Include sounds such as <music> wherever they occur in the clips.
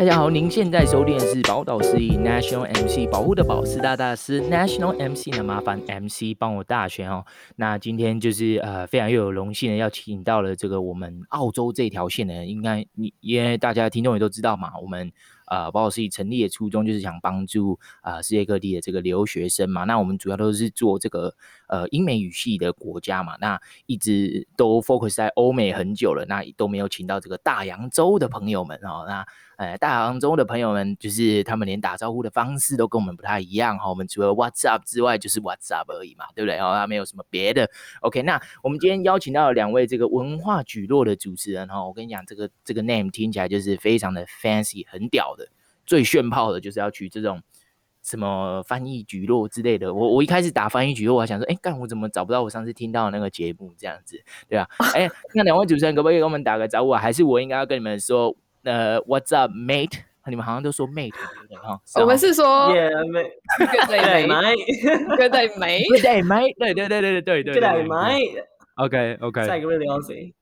大家好，您现在收听的是宝岛司仪 National MC 保护的宝师大大师 National MC 呢，麻烦 MC 帮我大选哦。那今天就是呃非常又有荣幸的要请到了这个我们澳洲这条线的人，应该你因为大家听众也都知道嘛，我们。呃，宝岛司仪成立的初衷就是想帮助呃世界各地的这个留学生嘛。那我们主要都是做这个呃英美语系的国家嘛。那一直都 focus 在欧美很久了，那都没有请到这个大洋洲的朋友们哦。那呃大洋洲的朋友们，就是他们连打招呼的方式都跟我们不太一样哈、我们除了 What's up 之外，就是 What's up 而已嘛，对不对？哦，那没有什么别的。OK，那我们今天邀请到了两位这个文化聚落的主持人哈、哦。我跟你讲，这个这个 name 听起来就是非常的 fancy，很屌的。最炫炮的就是要取这种什么翻译局落之类的。我我一开始打翻译局落，我还想说，哎、干我怎么找不到我上次听到的那个节目这样子，对吧？哎、那两位主持人可不可以跟我们打个招呼啊？还是我应该要跟你们说，呃，What's up, mate？你们好像都说 mate，哈。我们是说，Yeah，mate，Good day, mate，Good day, mate，Good day, mate，对对对对对对，Good day, mate。OK OK。下一个 really。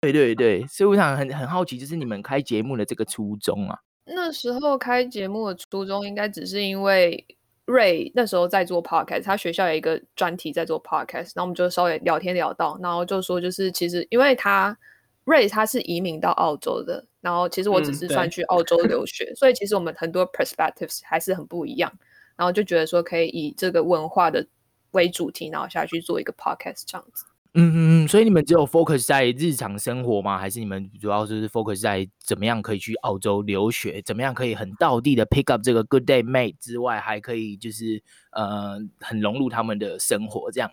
对对对，所以我想很很好奇，就是你们开节目的这个初衷啊。那时候开节目的初衷应该只是因为 Ray 那时候在做 podcast，他学校有一个专题在做 podcast，然后我们就稍微聊天聊到，然后就说就是其实因为他 Ray 他是移民到澳洲的，然后其实我只是算去澳洲留学，嗯、所以其实我们很多 perspectives 还是很不一样，然后就觉得说可以以这个文化的为主题，然后下去做一个 podcast 这样子。嗯嗯嗯，所以你们只有 focus 在日常生活吗？还是你们主要就是 focus 在怎么样可以去澳洲留学，怎么样可以很道地的 pick up 这个 good day mate 之外，还可以就是呃很融入他们的生活，这样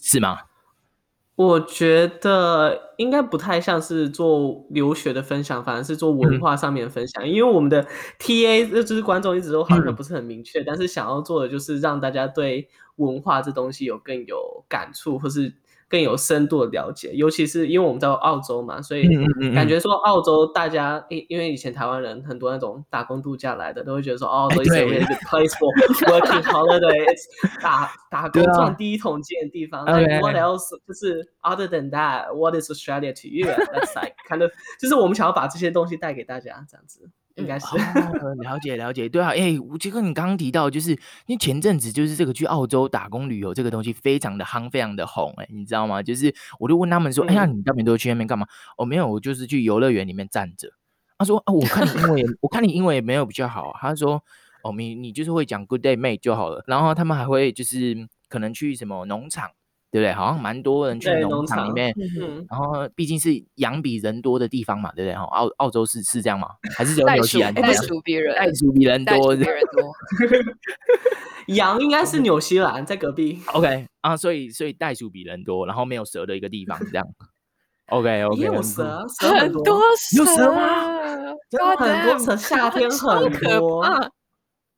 是吗？我觉得应该不太像是做留学的分享，反而是做文化上面的分享，嗯、因为我们的 TA 就是观众一直都好像不是很明确，嗯、但是想要做的就是让大家对文化这东西有更有感触，或是。更有深度的了解，尤其是因为我们在澳洲嘛，所以感觉说澳洲大家，因因为以前台湾人很多那种打工度假来的，都会觉得说哦，这是一个 place for working holiday，<laughs> 打打工赚第一桶金的地方。Like what else？就是 other than that，what is Australia to you？That's like kind of，就是我们想要把这些东西带给大家，这样子。应该是、哦、<laughs> 了解了解，对啊，哎，我杰克，你刚刚提到，就是因为前阵子就是这个去澳洲打工旅游这个东西非常的夯，非常的红，哎，你知道吗？就是我就问他们说，哎呀，你那边都去那边干嘛？哦，没有，我就是去游乐园里面站着。他说，啊，我看你英文也，<laughs> 我看你英文也没有比较好。他说，哦，你你就是会讲 Good day mate 就好了。然后他们还会就是可能去什么农场。对不对？好像蛮多人去农场里面，然后毕竟是羊比人多的地方嘛，对不对？澳澳洲是是这样吗？还是只有 <laughs> 纽西兰？袋鼠比人，袋鼠比人多，比人多。羊应该是纽西兰在隔壁。OK 啊，所以所以袋鼠比人多，然后没有蛇的一个地方，这样。OK <laughs> OK。有蛇，很多蛇，有蛇吗？很多蛇，夏天很多。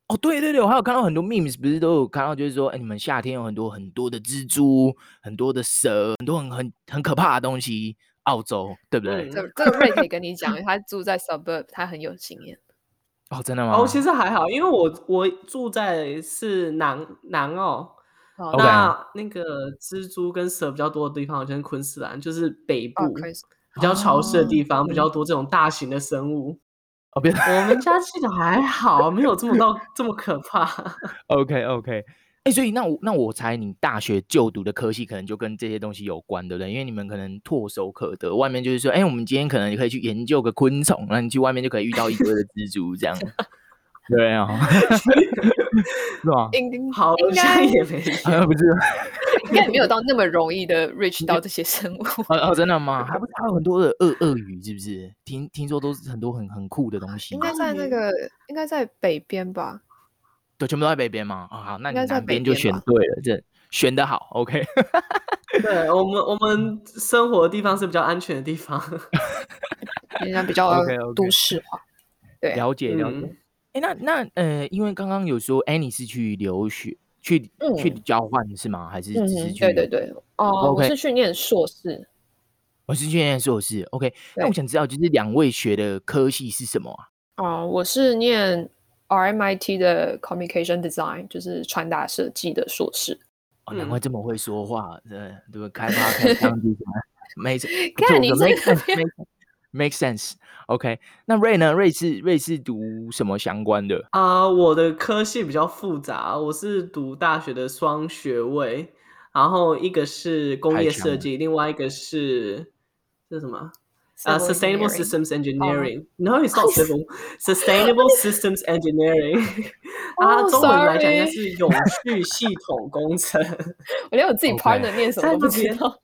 哦，对对对，我还有看到很多 memes，不是都有看到，就是说，哎，你们夏天有很多很多的蜘蛛，很多的蛇，很多很很很可怕的东西。澳洲，对不对？这这个 Ray 可以跟你讲，他住在 suburb，他很有经验。哦，真的吗？哦，其实还好，因为我我住在是南南澳，那那个蜘蛛跟蛇比较多的地方好像是昆士兰，就是北部比较潮湿的地方，比较多这种大型的生物。哦，别，我们家系统还好，没有这么到这么可怕。OK OK，哎、欸，所以那我那我猜你大学就读的科系可能就跟这些东西有关，对不对？因为你们可能唾手可得，外面就是说，哎、欸，我们今天可能可以去研究个昆虫，那你去外面就可以遇到一堆的蜘蛛，这样。<laughs> 对啊，<laughs> 是吧？应好像也没有，<laughs> 不是，应该没有到那么容易的 reach 到这些生物。哦哦，真的吗？还不是还有很多的鳄鳄鱼，是不是？听听说都是很多很很酷的东西。应该在那个，应该在北边吧？对，全部都在北边吗？啊，好，那你南边就选对了，这选的好。OK，<laughs> 对我们我们生活的地方是比较安全的地方，人家比较都市化。对，了解了解。哎，那那呃，因为刚刚有说 Annie 是去留学，去、嗯、去交换是吗？还是只是去？对对对，哦.我是去念硕士。我是去念硕士，OK 对。那我想知道，就是两位学的科系是什么啊？哦、呃，我是念 RMIT 的 Communication Design，就是传达设计的硕士。哦，难怪这么会说话，对对，开发开发这样子，没错，<laughs> 看你这个 <laughs> make sense。OK，那 Ray 呢？Ray 是 Ray 是读什么相关的？啊、uh,，我的科系比较复杂，我是读大学的双学位，然后一个是工业设计，另外一个是是什么？啊、uh,，Sustainable Systems Engineering。Oh. No, it's not civil. Sustainable Systems Engineering。啊，中文来讲应该是永续系统工程。我连我自己 partner 念什么都不知道。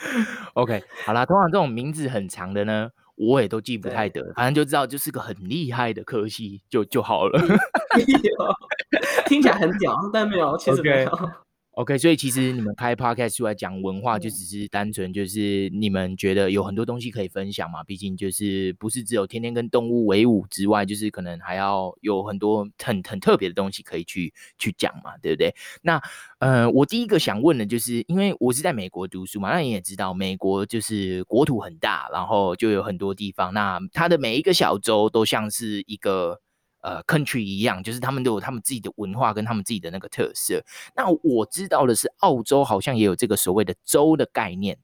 <laughs> OK，好啦，通常这种名字很长的呢，我也都记不太得，反正就知道就是个很厉害的科系就就好了。<laughs> 听起来很屌，但没有，其实没有。Okay. OK，所以其实你们开 <laughs> Podcast 出来讲文化，就只是单纯就是你们觉得有很多东西可以分享嘛。毕竟就是不是只有天天跟动物为伍之外，就是可能还要有很多很很特别的东西可以去去讲嘛，对不对？那呃，我第一个想问的就是，因为我是在美国读书嘛，那你也知道，美国就是国土很大，然后就有很多地方，那它的每一个小州都像是一个。呃，country 一样，就是他们都有他们自己的文化跟他们自己的那个特色。那我知道的是，澳洲好像也有这个所谓的州的概念，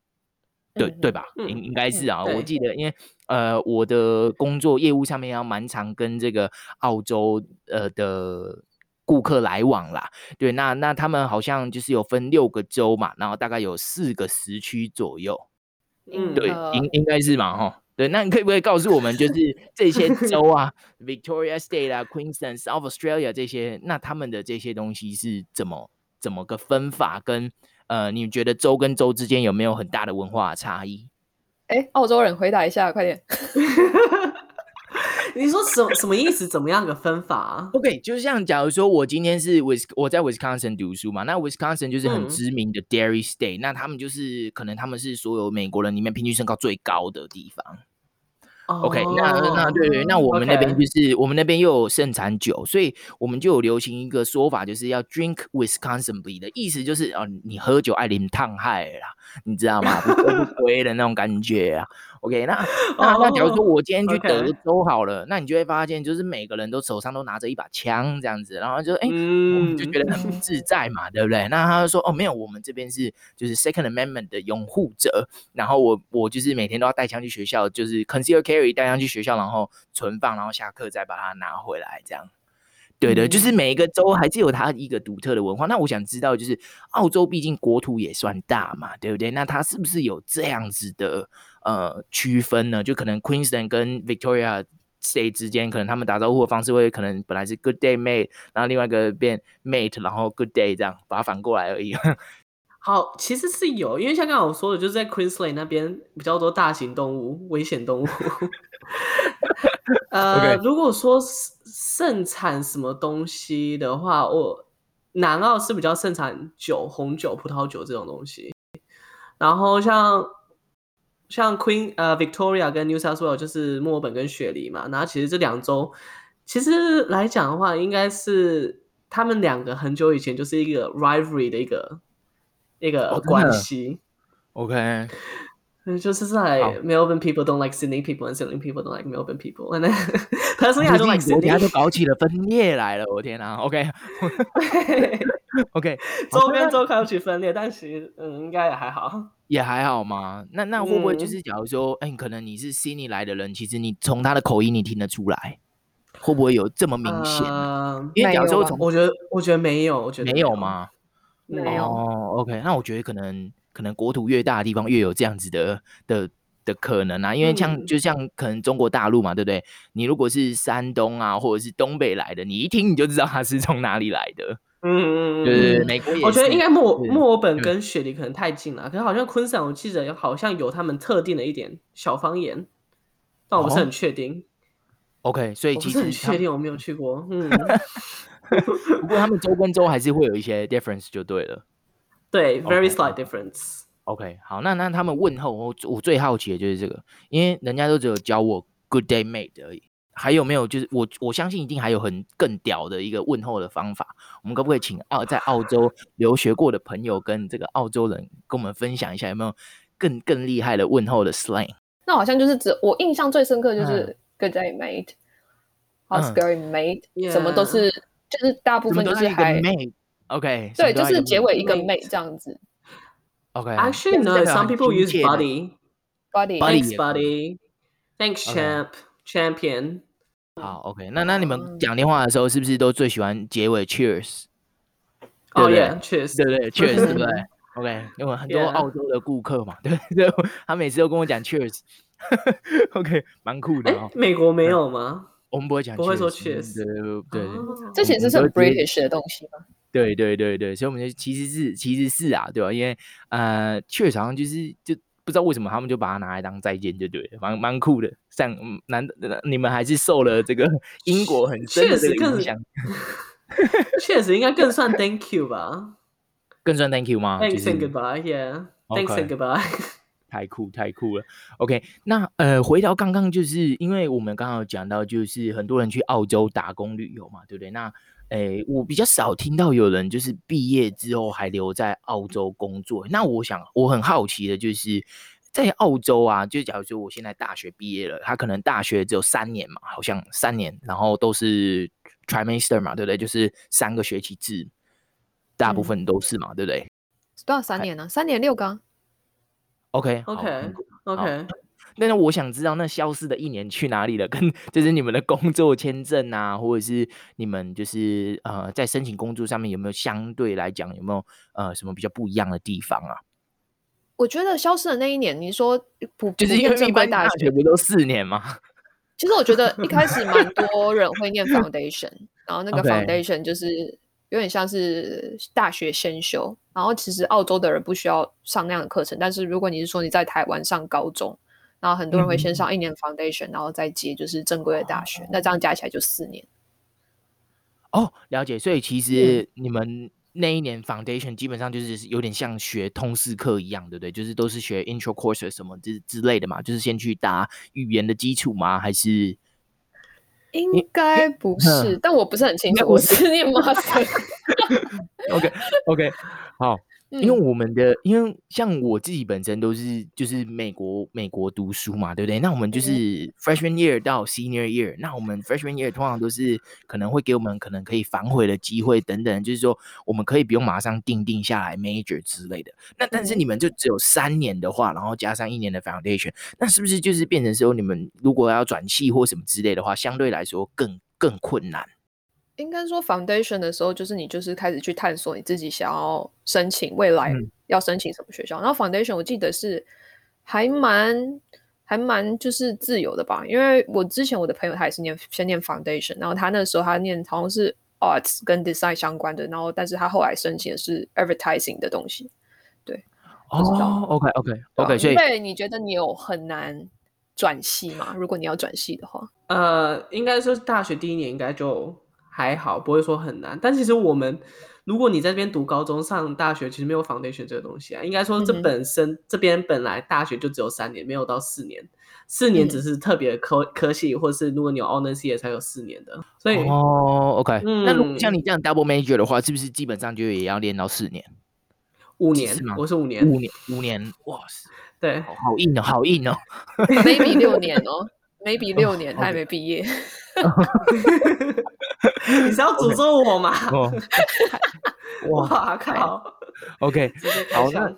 对、嗯、对吧？应、嗯、应该是啊、嗯，我记得，因为呃，我的工作业务上面要蛮常跟这个澳洲呃的顾客来往啦。对，那那他们好像就是有分六个州嘛，然后大概有四个时区左右。嗯，对，应应该是嘛，哈。对，那你可以不可以告诉我们，就是 <laughs> 这些州啊，Victoria State 啊，Queensland、South Australia 这些，那他们的这些东西是怎么怎么个分法？跟呃，你觉得州跟州之间有没有很大的文化差异？哎，澳洲人回答一下，快点。<laughs> 你说什么什么意思？怎么样个分法啊？OK，就像假如说我今天是 Wis 我在 Wisconsin 读书嘛，那 Wisconsin 就是很知名的 Dairy State，嗯，那他们就是可能他们是所有美国人里面平均身高最高的地方。OK，、oh, 那那对对，那我们那边就是.我们那边又有盛产酒，所以我们就有流行一个说法，就是要 drink Wisconsinly 的意思就是哦，你喝酒爱淋烫害啦，你知道吗？不醉不归的那种感觉啊。OK，那 <laughs> 那那假如说我今天去德州好了.那你就会发现，就是每个人都手上都拿着一把枪这样子，然后就哎、我们就觉得很不自在嘛，对不对？那他就说哦，没有，我们这边是就是 Second Amendment 的拥护者，然后我我就是每天都要带枪去学校，就是 conceal carry 带枪去学校，然后存放，然后下课再把它拿回来，这样。对的，就是每一个州还是有它一个独特的文化。那我想知道，就是澳洲毕竟国土也算大嘛，对不对？那它是不是有这样子的呃区分呢？就可能 Queensland 跟 Victoria State 之间，可能他们打招呼的方式会可能本来是 Good day mate，然后另外一个变 mate，然后 Good day 这样把它反过来而已。<laughs> 好，其实是有，因为像刚刚我说的，就是在 Queensland 那边比较多大型动物、危险动物。<laughs> 呃如果说盛产什么东西的话，我南澳是比较盛产酒、红酒、葡萄酒这种东西。然后像像 Queen 呃 Victoria 跟 New South Wales 就是墨尔本跟雪梨嘛。然后其实这两周其实来讲的话，应该是他们两个很久以前就是一个 rivalry 的一个。一个关系，OK，嗯，就是在 Melbourne people don't like Sydney people and Sydney people don't like Melbourne people，and then personally I don't like Sydney，他就搞起了分裂来了，我天哪，OK，OK，周边周开始分裂，但其实嗯，应该也还好，也还好嘛。那那会不会就是假如说，哎、嗯，可能你是 Sydney 来的人，其实你从他的口音你听得出来，会不会有这么明显？呃、因为假如说从，我觉得我觉得没有，我觉得没有吗？没有哦，OK，那我觉得可能可能国土越大的地方越有这样子的的的可能啊，因为像、嗯、就像可能中国大陆嘛，对不对？你如果是山东啊，或者是东北来的，你一听你就知道他是从哪里来的。嗯嗯嗯，对对对，美国也是。我觉得应该墨墨尔本跟雪梨可能太近了，可是好像昆山，我记得好像有他们特定的一点小方言，但我不是很确定。哦、OK，所以其实很确定我没有去过。嗯。<laughs> 不过他们州跟州还是会有一些 difference 就对了，对，very slight difference。OK，好，那那他们问候我，我最好奇的就是这个，因为人家都只有教我 good day mate 而已，还有没有就是我我相信一定还有很更屌的一个问候的方法，我们可不可以请澳在澳洲留学过的朋友跟这个澳洲人跟我们分享一下有没有更更厉害的问候的 slang？那好像就是指我印象最深刻就是 good day mate，how's going mate，什么都是。就是大部分都是还 OK，对，就是结尾一个 mate 这样子。OK，Actually no，some people use buddy，buddy，buddy，buddy。Thanks, champ, champion。好，OK。那那你们讲电话的时候，是不是都最喜欢结尾 Cheers？哦，Yeah，Cheers，对对，Cheers，对不对？OK，因为很多澳洲的顾客嘛，对对，他每次都跟我讲 Cheers。OK，蛮酷的哦。美国没有吗？我们不会讲，不会说 Cheers。对对对，这其实是很 British 的东西吗？对对对对，所以我们就其实是其实是啊，对吧？因为呃，Cheers 好像就是就。不知道为什么他们就把它拿来当再见，就对了，蛮蛮酷的。像难你们还是受了这个 <laughs> 英国很深的这个影响，<laughs> 确实应该更算 Thank you 吧？更算 Thank you 吗？Thanks and goodbye，Yeah，Thanks and goodbye。<laughs> 太酷太酷了。OK，那呃，回到刚刚，就是因为我们刚刚有讲到，就是很多人去澳洲打工旅游嘛，对不对？那诶，我比较少听到有人就是毕业之后还留在澳洲工作。那我想，我很好奇的就是，在澳洲啊，就假如说我现在大学毕业了，他可能大学只有三年嘛，好像三年，然后都是 trimester 嘛，对不对？就是三个学期制，大部分都是嘛，嗯、对不对？多少三年呢？三年六个。OK，OK，OK。那我想知道，那消失的一年去哪里了？<laughs> 跟就是你们的工作签证啊，或者是你们就是呃，在申请工作上面有没有相对来讲有没有呃什么比较不一样的地方啊？我觉得消失的那一年，你说不就是因为一般大学不都四年吗？其实我觉得一开始蛮多人会念 foundation，然后那个 foundation 就是有点像是大学先修，然后其实澳洲的人不需要上那样的课程，但是如果你是说你在台湾上高中。然后很多人会先上一年 foundation，、嗯、然后再接就是正规的大学，哦、那这样加起来就四年。哦，了解。所以其实你们那一年 foundation 基本上就是有点像学通识课一样，对不对？就是都是学 intro courses 什么之之类的嘛，就是先去打语言的基础吗？还是？应该不是，嗯、但我不是很清楚。我是念 master。OK OK，好。因为我们的，嗯、因为像我自己本身都是就是美国美国读书嘛，对不对？那我们就是 freshman year 到 senior year，那我们 freshman year 通常都是可能会给我们可能可以反悔的机会等等，就是说我们可以不用马上定定下来 major 之类的。那但是你们就只有三年的话，然后加上一年的 foundation，那是不是就是变成说你们如果要转系或什么之类的话，相对来说更更困难？应该说，foundation 的时候，就是你就是开始去探索你自己想要申请未来要申请什么学校。嗯、然后 foundation 我记得是还蛮还蛮就是自由的吧，因为我之前我的朋友他也是念先念 foundation，然后他那时候他念好像是 arts 跟 design 相关的，然后但是他后来申请的是 advertising 的东西。对，哦，OK OK OK，所以对，你觉得你有很难转系吗？如果你要转系的话，呃，应该说是大学第一年应该就。还好，不会说很难。但其实我们，如果你在这边读高中、上大学，其实没有 foundation 这个东西啊。应该说，这本身、嗯、这边本来大学就只有三年，没有到四年。四年只是特别科、嗯、科系，或是如果你有 honors 也才有四年的。所以哦，OK，、嗯、那如果像你这样 double major 的话，是不是基本上就也要练到四年？五年吗？我是五年，五年，五年，哇塞，对，好硬哦，好硬哦。Maybe 六 <laughs> 年哦，Maybe 六年，他还没毕业。<laughs> <laughs> <laughs> 你是要诅咒我吗. <laughs> <laughs> 哇靠！OK，好，那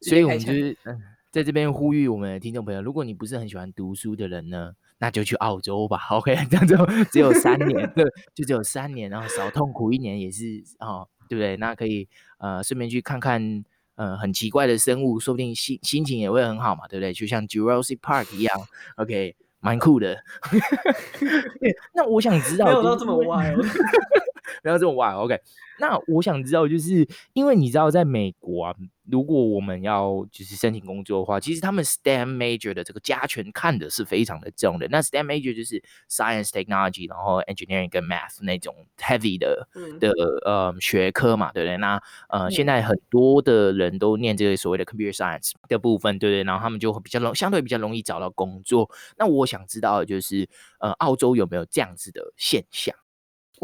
所以我们就是嗯，在这边呼吁我们的听众朋友，如果你不是很喜欢读书的人呢，那就去澳洲吧。OK，这样就只有三年，对，就只有三年，然后少痛苦一年也是哦，对不对？那可以呃，顺便去看看呃很奇怪的生物，说不定心心情也会很好嘛，对不对？就像 Jurassic Park 一样，OK。蛮酷的，<laughs> 那我想知道，没有到这么歪哦，<laughs> 没有这么歪。OK，那我想知道，就是因为你知道，在美国啊，如果我们要就是申请工作的话，其实他们 STEM major 的这个加权看的是非常的重的。那 STEM major 就是 Science、Technology，然后 Engineering 跟 Math 那种 heavy 的、嗯、的呃学科嘛，对不对？那呃，嗯、现在很多的人都念这个所谓的 Computer Science 的部分，对不对？然后他们就会比较容相对比较容易找到工作。那我想知道的就是，呃，澳洲有没有这样子的现象？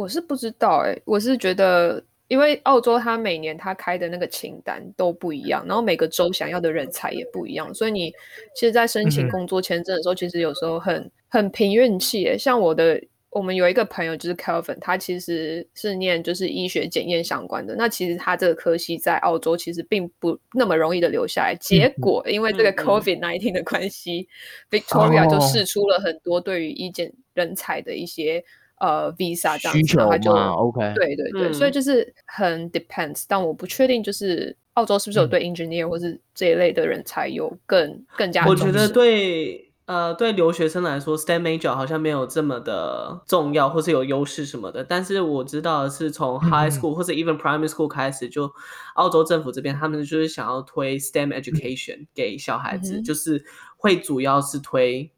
我是不知道哎、欸，我是觉得，因为澳洲它每年它开的那个清单都不一样，然后每个州想要的人才也不一样，所以你其实，在申请工作签证的时候，嗯、其实有时候很很凭运气。哎像我的我们有一个朋友就是 Kelvin，他其实是念就是医学检验相关的。那其实他这个科系在澳洲其实并不那么容易的留下来。结果因为这个 COVID-19 的关系、嗯嗯、，Victoria 就试出了很多对于医检人才的一些、哦、呃 visa 这样子，需求他就 OK，对对对、嗯，所以就是很 depends。但我不确定就是澳洲是不是有对 engineer、嗯、或是这一类的人才有更更加。我觉得对。呃，对留学生来说，STEM major 好像没有这么的重要，或是有优势什么的。但是我知道的是从 high school、嗯、或者 even primary school 开始，就澳洲政府这边他们就是想要推 STEM education 给小孩子，嗯、就是会主要是推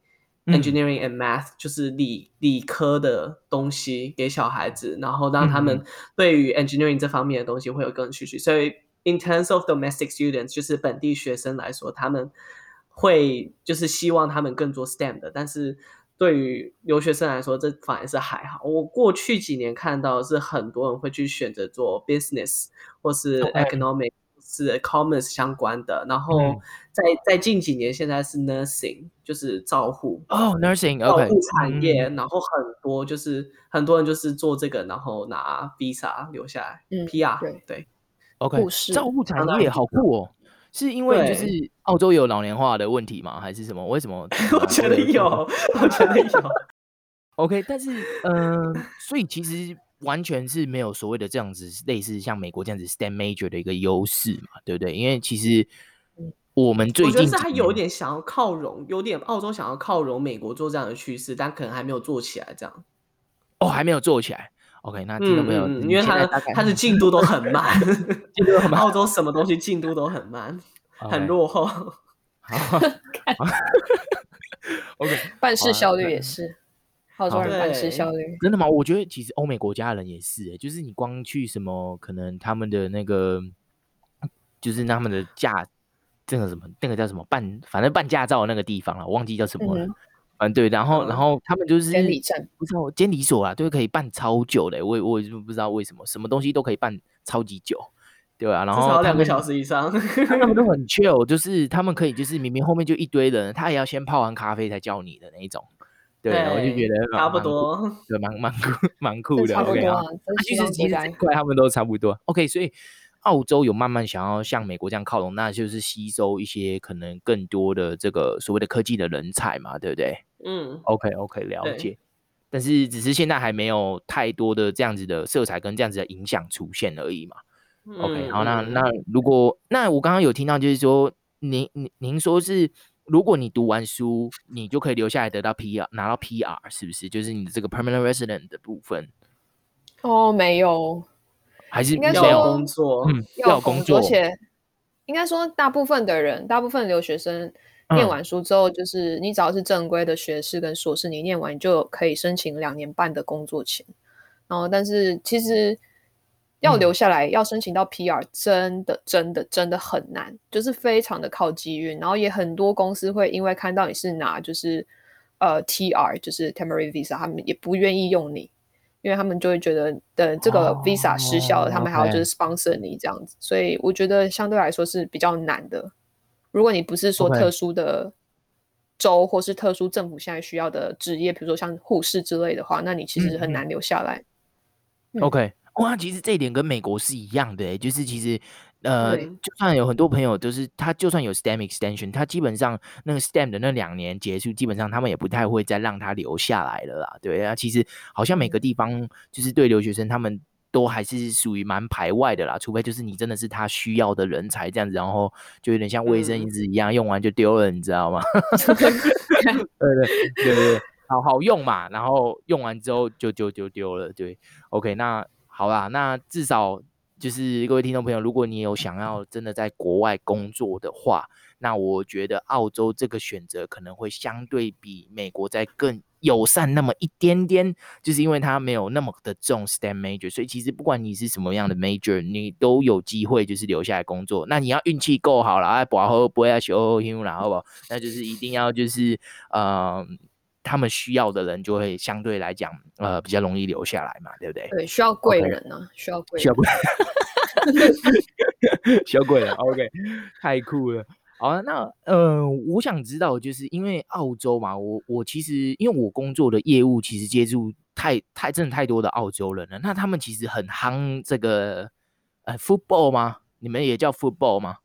engineering and math，、嗯、就是理理科的东西给小孩子，然后让他们对于 engineering 这方面的东西会有更兴趣。所以 in terms of domestic students，就是本地学生来说，他们。会就是希望他们更做 STEM 的，但是对于留学生来说，这反而是还好。我过去几年看到是很多人会去选择做 business 或是 economic、okay. 是 commerce 相关的，然后在、嗯、在近几年现在是 nursing 就是照护哦、oh,，nursing 照护产业，okay. 然后很多就是很多人就是做这个，然后拿 visa 留下来、嗯、PR 对对，OK 照护产业好酷哦。是因为就是澳洲有老年化的问题吗？还是什么？为什么？<laughs> 我觉得有，我觉得有。<laughs> OK，但是嗯、呃，所以其实完全是没有所谓的这样子类似像美国这样子 stand major 的一个优势嘛，对不对？因为其实我们最近我觉得是他有点想要靠拢，有点澳洲想要靠拢美国做这样的趋势，但可能还没有做起来这样。哦，还没有做起来。OK，那听到没有？嗯，因为他的它的进度都很慢，<laughs> 进度很慢。澳洲什么东西进度都很慢，<laughs> okay. 很落后。好，<laughs> OK，办事效率也是，澳洲人办事效。率。真的吗？我觉得其实欧美国家的人也是，就是你光去什么，可能他们的那个，就是他们的驾，这个什么，那个叫什么办，反正办驾照的那个地方了，我忘记叫什么了。嗯。嗯，对，然后，然后他们就是监理站，不知道监理所啊，都可以办超久的，我我也不知道为什么，什么东西都可以办超级久，对啊，然后两个小时以上，他们都。很 chill，就是他们可以，就是明明后面就一堆人，他也要先泡完咖啡才叫你的那一种，对，我就觉得差不多，对，蛮蛮酷，蛮 <laughs> 酷的，差不多啊，其实其实这块他们都差不多，OK，所以。澳洲有慢慢想要像美国这样靠拢，那就是吸收一些可能更多的这个所谓的科技的人才嘛，对不对？嗯，OK OK，了解。但是只是现在还没有太多的这样子的色彩跟这样子的影响出现而已嘛。嗯、OK，好，那那如果那我刚刚有听到就是说，您您您说是如果你读完书，你就可以留下来得到 PR 拿到 PR，是不是？就是你的这个 permanent resident 的部分？哦，没有。还是要工作，嗯，要工作，而且应该说，大部分的人，大部分留学生念完书之后，就是你只要是正规的学士跟硕士，你念完就可以申请两年半的工作签。然后，但是其实要留下来，要申请到 PR，真的，真的，真的很难，就是非常的靠机运。然后也很多公司会因为看到你是拿就是呃 TR，就是 Temporary Visa，他们也不愿意用你。因为他们就会觉得，等这个 visa 失效了，oh, 他们还要就是 sponsor 你这样子.所以我觉得相对来说是比较难的。如果你不是说特殊的州或是特殊政府现在需要的职业，比如说像护士之类的话，那你其实很难留下来。嗯嗯、OK，哇，其实这一点跟美国是一样的，就是其实。呃，就算有很多朋友都是他，就算有 STEM extension，他基本上那个 STEM 的那两年结束，基本上他们也不太会再让他留下来了啦。对啊，其实好像每个地方就是对留学生，他们都还是属于蛮排外的啦。除非就是你真的是他需要的人才这样子，然后就有点像卫生纸一样，用完就丢了，你知道吗？<laughs> 对对对对，好好用嘛，然后用完之后就就就丢了。对，OK，那好啦，那至少。就是各位听众朋友，如果你有想要真的在国外工作的话，那我觉得澳洲这个选择可能会相对比美国再更友善那么一点点，就是因为它没有那么的重 STEM major，所以其实不管你是什么样的 major，你都有机会就是留下来工作。那你要运气够好了，哎，不好不要修修了，好不？那就是一定要就是呃，他们需要的人就会相对来讲呃比较容易留下来嘛，对不对？对，需要贵人呢、啊，需要贵人，<laughs> 需要贵人。小鬼了，OK，太酷了。好啊，那呃，我想知道，就是因为澳洲嘛，我我其实因为我工作的业务其实接触太太真的太多的澳洲人了。那他们其实很夯这个呃 football 吗？你们也叫 football 吗？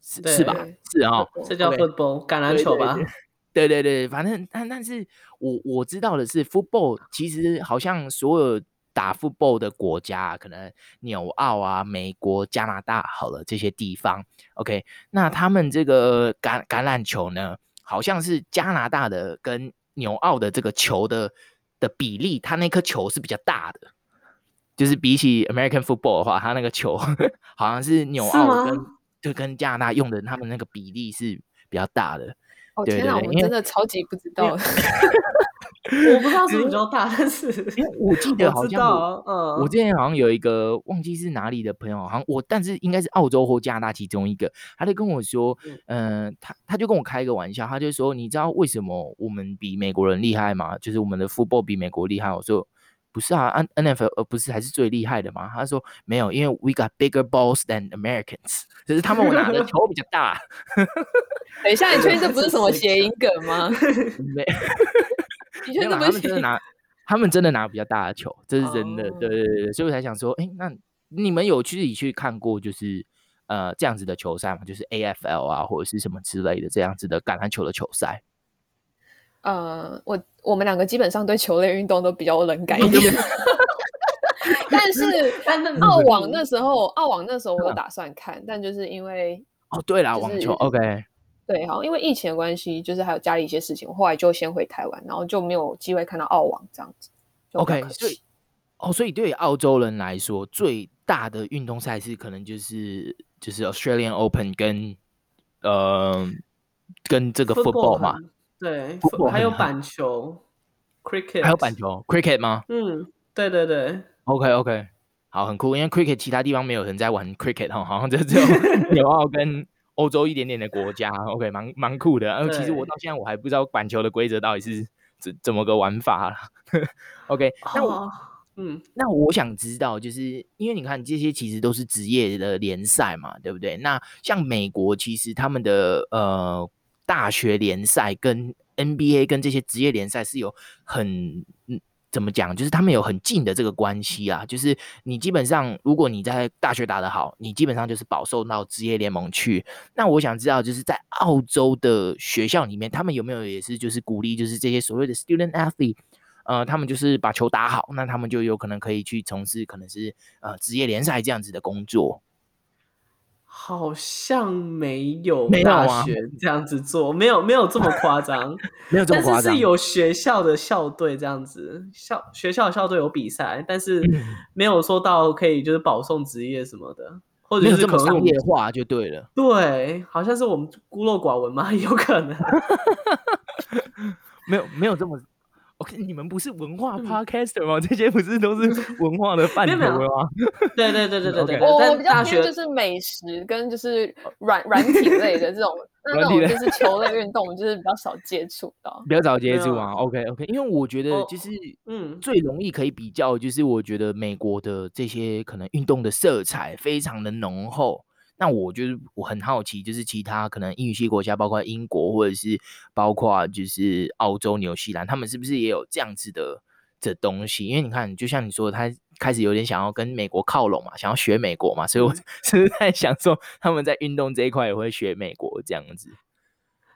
是是吧？是啊、哦，这叫 football 橄榄球吧？对对对，反正但但是我我知道的是 football 其实好像所有打 football 的国家，可能纽澳啊、美国、加拿大好了这些地方，OK，那他们这个橄橄榄球呢，好像是加拿大的跟纽澳的这个球的的比例，它那颗球是比较大的，就是比起 American football 的话，它那个球 <laughs> 好像是纽澳跟就跟加拿大用的他们那个比例是比较大的。哦天哪，我们真的超级不知道。<laughs> 我不知道是比较大，但是因为我记得好像我，嗯，我之前好像有一个忘记是哪里的朋友，好像我，但是应该是澳洲或加拿大其中一个，他就跟我说，嗯、呃，他他就跟我开一个玩笑，他就说，你知道为什么我们比美国人厉害吗？就是我们的 football 比美国厉害。我说不是啊，N NFL 呃不是还是最厉害的吗？他说没有，因为 we got bigger balls than Americans，就是他们我拿的 <laughs> 球比较大。<laughs> 等一下，你确定这不是什么 <laughs> 谐音梗吗？<laughs> 没。没有，他们真的拿，他们真的拿比较大的球，这是真的。Oh. 对对对，所以我才想说，哎，那你们有自己去看过，就是呃这样子的球赛吗？就是 AFL 啊，或者是什么之类的这样子的橄榄球的球赛？呃，我我们两个基本上对球类运动都比较冷感一点。但是，但是澳网那时候，澳网那时候我有打算看，嗯、但就是因为哦，对啦，网球，OK。对，好，因为疫情的关系，就是还有家里一些事情，我后来就先回台湾，然后就没有机会看到澳网这样子。OK，所以哦，所以对于澳洲人来说，最大的运动赛事可能就是就是 Australian Open 跟呃跟这个 football 嘛，对，football 还有板球，cricket 还有板球，cricket 吗？嗯，对对对，OK OK，好，很酷，因为 cricket 其他地方没有人在玩 cricket 哈，好像就只有 <laughs> 纽澳跟。欧洲一点点的国家，OK，<laughs> 蛮蛮酷的。然后其实我到现在我还不知道板球的规则到底是怎怎么个玩法 <laughs> OK，那我、哦、嗯，那我想知道，就是因为你看这些其实都是职业的联赛嘛，对不对？那像美国其实他们的呃大学联赛跟 NBA 跟这些职业联赛是有很嗯。怎么讲？就是他们有很近的这个关系啊，就是你基本上，如果你在大学打得好，你基本上就是保送到职业联盟去。那我想知道，就是在澳洲的学校里面，他们有没有也是就是鼓励，就是这些所谓的 student athlete，呃，他们就是把球打好，那他们就有可能可以去从事可能是呃职业联赛这样子的工作。好像没有大学这样子做，没有没有这么夸张，没有这么夸张。<laughs> 但是是有学校的校队这样子，校学校的校队有比赛，但是没有说到可以就是保送职业什么的，或者是可能商业化就对了。对，好像是我们孤陋寡闻吗？<laughs> 有可能，<laughs> 没有没有这么。OK，你们不是文化 Podcaster 吗？嗯、<laughs> 这些不是都是 <laughs> 文化的范畴吗？对对对对对对。我我比较偏就是美食跟就是软软体类的这种，<laughs> 那那种就是球类运动，就是比较少接触到。比较少接触啊。OK OK，因为我觉得就是嗯，最容易可以比较，就是我觉得美国的这些可能运动的色彩非常的浓厚。那我就是我很好奇，就是其他可能英语系国家，包括英国或者是包括就是澳洲、纽西兰，他们是不是也有这样子的这东西？因为你看，就像你说的，他开始有点想要跟美国靠拢嘛，想要学美国嘛，所以我 <laughs> 是在想说，他们在运动这一块也会学美国这样子。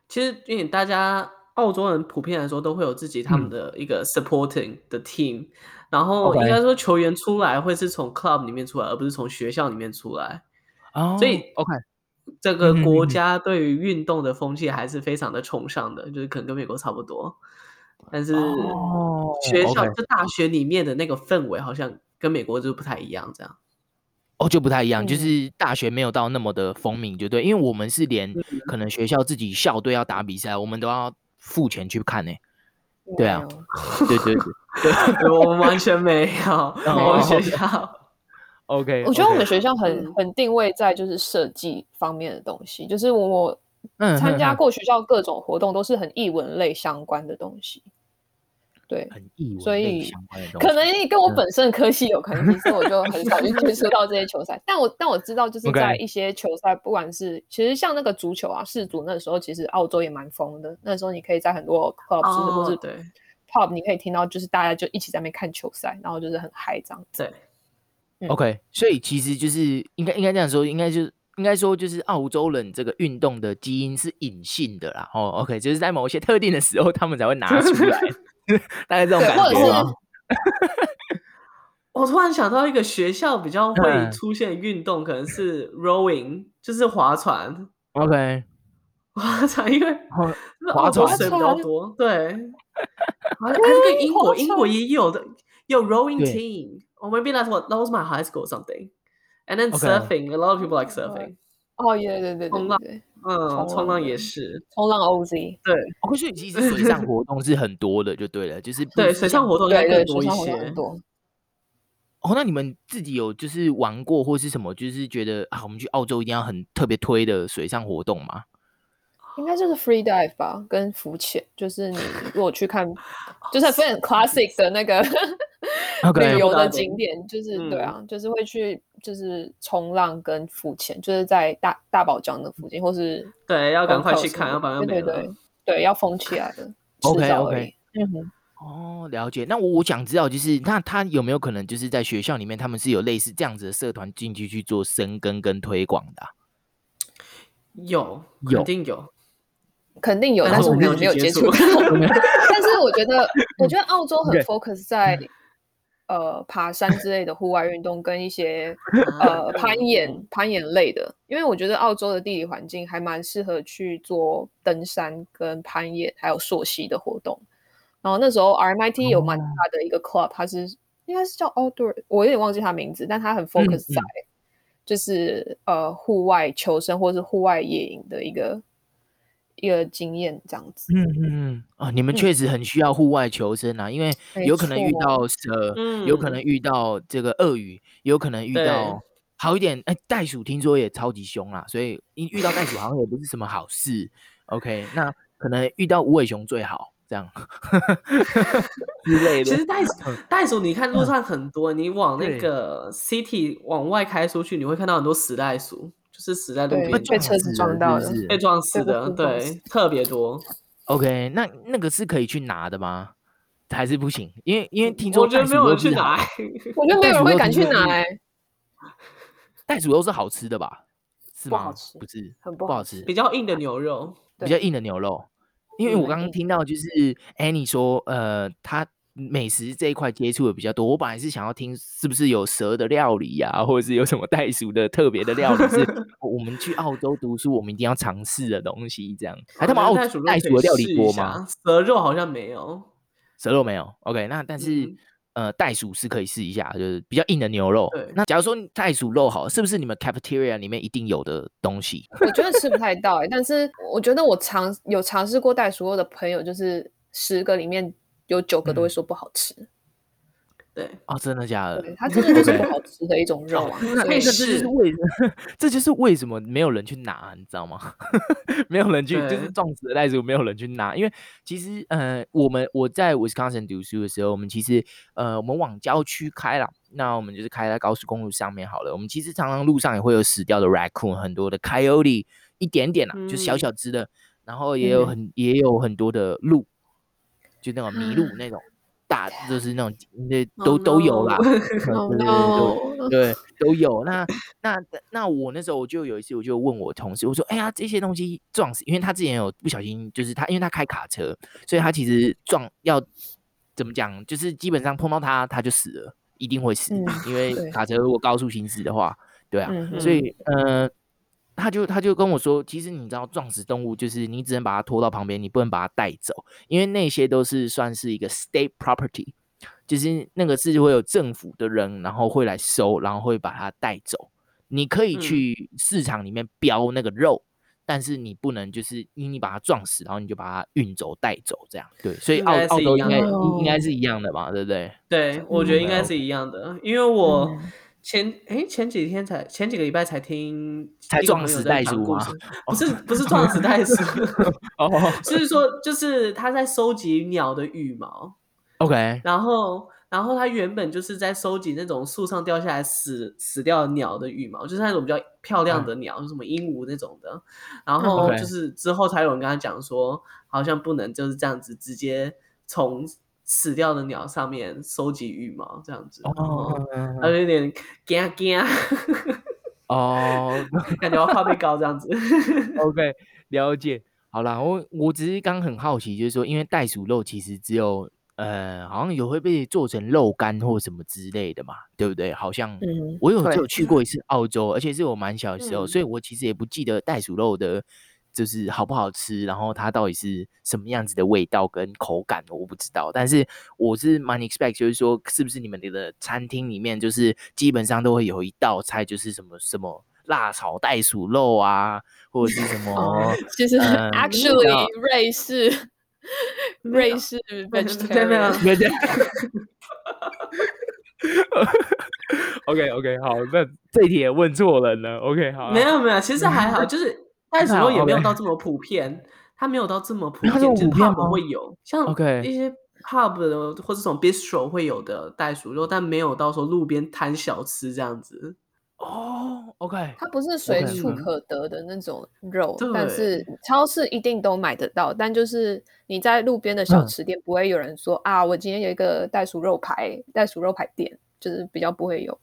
其实，因为大家澳洲人普遍来说都会有自己他们的一个 supporting 的 team，、嗯、然后应该说球员出来会是从 club 里面出来，而不是从学校里面出来。Oh, 所以，OK，这个国家对于运动的风气还是非常的崇尚的，就是可能跟美国差不多。但是学校、就大学里面的那个氛围好像跟美国就不太一样，这样。哦，就不太一样，就是大学没有到那么的风靡，就对。因为我们是连可能学校自己校队要打比赛，我们都要付钱去看呢。对啊，对对对，对 <laughs> 我们完全没有，我们学校。OK，我觉得我们学校很、嗯、很定位在就是设计方面的东西，就是我我参加过学校各种活动都是很艺文类相关的东西，对，很艺文所以可能跟我本身的科系有关系，所以我就很少去接触到这些球赛。但我但我知道，就是在一些球赛，不管是其实像那个足球啊，世足那时候其实澳洲也蛮疯的，那时候你可以在很多 clubs 或者对。pub 你可以听到，就是大家就一起在那边看球赛，然后就是很嗨这样子。对、嗯、，OK，所以其实就是应该应该这样说，应该就是应该说就是澳洲人这个运动的基因是隐性的啦。哦，OK，就是在某些特定的时候，他们才会拿出来 <laughs> <laughs> 大概这种感觉。我突然想到一个学校比较会出现运动，嗯、可能是 rowing，就是划船。OK，<laughs> 划船因为划船水比较多。对，好像这个英国英国也有的，有 rowing team。Or maybe that's what that was my high school or something. And then surfing, a lot of people like surfing. 哦，对对对，冲浪，嗯，冲浪也是，冲浪 OZ。对，所以其实水上活动是很多的，就对了，就是对水上活动应该更多一些。哦，那你们自己有就是玩过或是什么，就是觉得啊，我们去澳洲一定要很特别推的水上活动吗？应该就是 free dive 吧，跟浮潜。就是你如果去看，就是非常 classic 的那个旅游的景点，就是对啊，就是会去就是冲浪跟浮潜，就是在大大堡礁的附近，或是对，要赶快去看，要不然对对对对，要封起来的。OK OK，嗯哼。哦，了解。那我我想知道，就是那他有没有可能，就是在学校里面，他们是有类似这样子的社团进去去做深耕跟推广的、啊？有，肯定有，肯定有，但是我没有没有接触。但是我觉得，我觉得澳洲很 focus 在 Okay. 呃爬山之类的户外运动，跟一些 <laughs> 呃攀岩攀岩类的，因为我觉得澳洲的地理环境还蛮适合去做登山跟攀岩，还有溯溪的活动。然后那时候 RMIT 有蛮大的一个 club，、oh. 它是应该是叫 Outdoor，我有点忘记它名字，但它很 focus 在就是、呃户外求生或是户外野营的一个一个经验这样子。嗯嗯嗯啊，你们确实很需要户外求生啊，嗯、因为有可能遇到蛇，错有可能遇到这个鳄鱼，有可能遇到好一点哎袋鼠，听说也超级凶啦，所以一遇到袋鼠好像也不是什么好事。OK，那可能遇到无尾熊最好。这样 <laughs> 之类的。其实袋鼠，袋鼠，你看路上很多，你往那个 city 往外开出去，你会看到很多死袋鼠，就是死在路边，被车子撞到的，被撞死的，对，特别多。OK，那那个是可以去拿的吗？还是不行？因为因为听说我觉得没有人去拿，我觉得没有人会敢去拿。<laughs> 袋鼠肉是好吃的吧？是吗？不是，很不好吃，比较硬的牛肉，比较硬的牛肉。因为我刚刚听到就是 Annie 说，呃，他美食这一块接触的比较多。我本来是想要听是不是有蛇的料理呀、啊，或者是有什么袋鼠的特别的料理，是 <laughs> 我们去澳洲读书，我们一定要尝试的东西。这样，还他妈澳洲袋鼠的料理多吗？蛇肉好像没有，蛇肉没有。OK，那但是。嗯呃，袋鼠是可以试一下，就是比较硬的牛肉。对，那假如说袋鼠肉好，是不是你们 cafeteria 里面一定有的东西？我觉得吃不太到哎、欸，但是我觉得我尝有尝试过袋鼠肉的朋友，就是十个里面有九个都会说不好吃。嗯对哦，真的假的？它真的就是不好吃的一种肉啊！这就是为什么，<laughs> 这就是为什么没有人去拿，你知道吗？<laughs> 没有人去，就是撞死的袋鼠，没有人去拿。因为其实，呃，我们我在 Wisconsin 读书的时候，我们其实，呃，我们往郊区开了，那我们就是开在高速公路上面好了。我们其实常常路上也会有死掉的 raccoon，很多的 coyote，一点点啊，嗯、就小小只的，然后也有很、嗯、也有很多的鹿，就那种麋鹿那种。大就是那种，那都都有啦，<laughs> 对对对对，都有。那那那我那时候我就有一次，我就问我同事，我说：“哎呀，这些东西撞死，因为他之前有不小心，就是他因为他开卡车，所以他其实撞要怎么讲，就是基本上碰到他他就死了，一定会死，因为卡车如果高速行驶的话，对啊，所以呃。”他就他就跟我说，其实你知道，撞死动物就是你只能把它拖到旁边，你不能把它带走，因为那些都是算是一个 state property，就是那个是会有政府的人，然后会来收，然后会把它带走。你可以去市场里面标那个肉，嗯、但是你不能就是你你把它撞死，然后你就把它运走带走这样。对，所以澳澳洲应该应该是一样的吧，对不对？对，我觉得应该是一样的，嗯、因为我。嗯前哎，前几天才前几个礼拜才听才撞死袋鼠吗？不是不是撞死袋鼠，<laughs> 哦，<laughs> 是说就是他在收集鸟的羽毛，OK，然后然后他原本就是在收集那种树上掉下来死死掉的鸟的羽毛，就是那种比较漂亮的鸟，就什么鹦鹉那种的，然后就是之后才有人跟他讲说，好像不能就是这样子直接从死掉的鸟上面收集羽毛，这样子哦，有点惊惊，哦，感觉要怕被告这样子。OK，了解。好啦，我我只是刚很好奇，就是说，因为袋鼠肉其实只有呃，好像有会被做成肉干或什么之类的嘛，对不对？好像我有就有去过一次澳洲，而且是我蛮小的时候，所以我其实也不记得袋鼠肉的。就是好不好吃，然后它到底是什么样子的味道跟口感，我不知道。但是我是蛮 expect，就是说，是不是你们的餐厅里面，就是基本上都会有一道菜，就是什么什么辣炒袋鼠肉啊，或者是什么？其实、嗯、actually 瑞士 <laughs> 瑞士 vegetarian OK <laughs> <laughs> OK 好，那这一题也问错人了。OK 好，没有没有，其实还好，就是。袋鼠肉也没有到这么普遍，它没有到这么普遍，就是 pub 会有，像一些 pub 的或者这种 bistro 会有的袋鼠肉，但没有到说路边摊小吃这样子。哦，OK，它不是随处可得的那种肉，但是超市一定都买得到。但就是你在路边的小吃店，不会有人说啊，我今天有一个袋鼠肉排，袋鼠肉排店，就是比较不会有。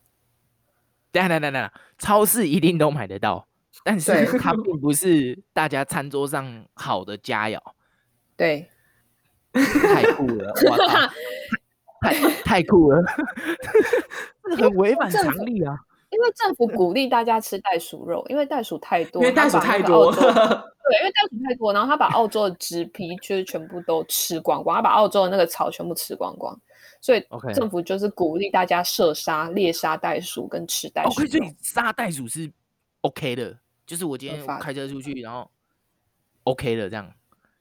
等等等等，超市一定都买得到。但是它并不是大家餐桌上好的佳肴，对，太酷了，哇靠，<laughs> 太太酷了，很违反常理啊！因为政府鼓励大家吃袋鼠肉，因为袋鼠太多，因为袋鼠太多，<laughs> 对，因为袋鼠太多，然后他把澳洲的植皮就是全部都吃光光，他把澳洲的那个草全部吃光光，所以政府就是鼓励大家射杀、猎杀袋鼠跟吃袋鼠。所以杀袋鼠是 OK 的。就是我今天开车出去，然后 OK 的，这样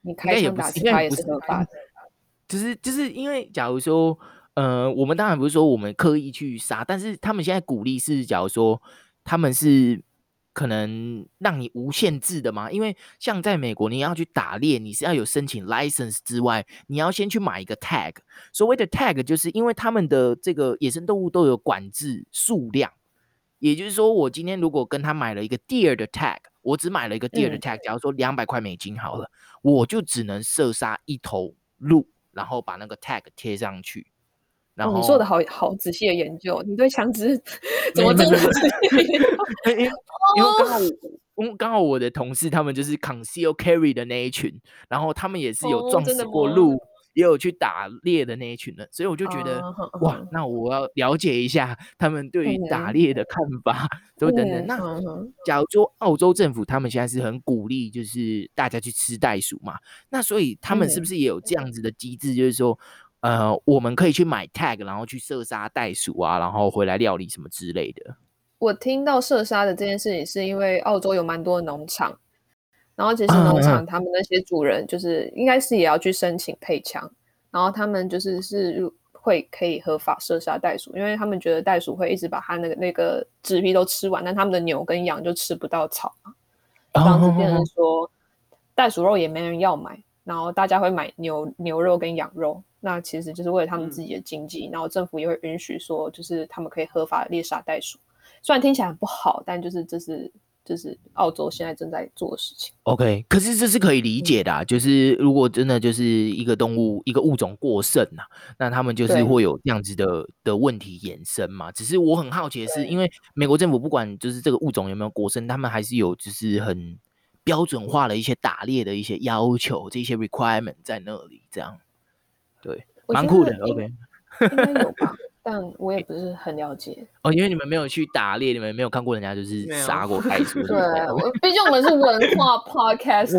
你开枪打其他也是合法的。就是就是因为，假如说，呃，我们当然不是说我们刻意去杀，但是他们现在鼓励是，假如说他们是可能让你无限制的嘛。因为像在美国，你要去打猎，你是要有申请 license 之外，你要先去买一个 tag。所谓的 tag，就是因为他们的这个野生动物都有管制数量。也就是说，我今天如果跟他买了一个 deer 的 tag，我只买了一个 deer 的 tag，假如说两百块美金好了，我就只能射杀一头鹿，然后把那个 tag 贴上去。然后、哦、你做的好好仔细的研究，你对枪支 <laughs> 怎么这么仔细？<laughs> 因为刚好，我刚好我的同事他们就是 conceal carry 的那一群，然后他们也是有撞死过鹿。哦也有去打猎的那一群人，所以我就觉得、uh, 哇，那我要了解一下他们对于打猎的看法，都、uh, 等等。Uh, 那假如说澳洲政府他们现在是很鼓励，就是大家去吃袋鼠嘛，那所以他们是不是也有这样子的机制，就是说，呃，我们可以去买 tag，然后去射杀袋鼠啊，然后回来料理什么之类的。我听到射杀的这件事情，是因为澳洲有蛮多农场。然后其实农场他们那些主人就是应该是也要去申请配枪，然后他们就是是会可以合法射杀袋鼠，因为他们觉得袋鼠会一直把它那个那个纸皮都吃完，但他们的牛跟羊就吃不到草嘛，这样子变成说袋鼠肉也没人要买，然后大家会买牛牛肉跟羊肉，那其实就是为了他们自己的经济，然后政府也会允许说就是他们可以合法猎杀袋鼠，虽然听起来很不好，但就是这是。就是澳洲现在正在做的事情。OK，可是这是可以理解的就是如果真的就是一个动物一个物种过剩呐，那他们就是会有这样子的的问题衍生嘛。只是我很好奇的是，因为美国政府不管就是这个物种有没有过剩，他们还是有就是很标准化的一些打猎的一些要求，这些 requirement 在那里，这样对，蛮酷的。OK，应该有吧。<laughs> 但我也不是很了解哦，因为你们没有去打猎，你们没有看过人家就是杀过袋鼠。对，毕竟我们是文化 <laughs> podcast。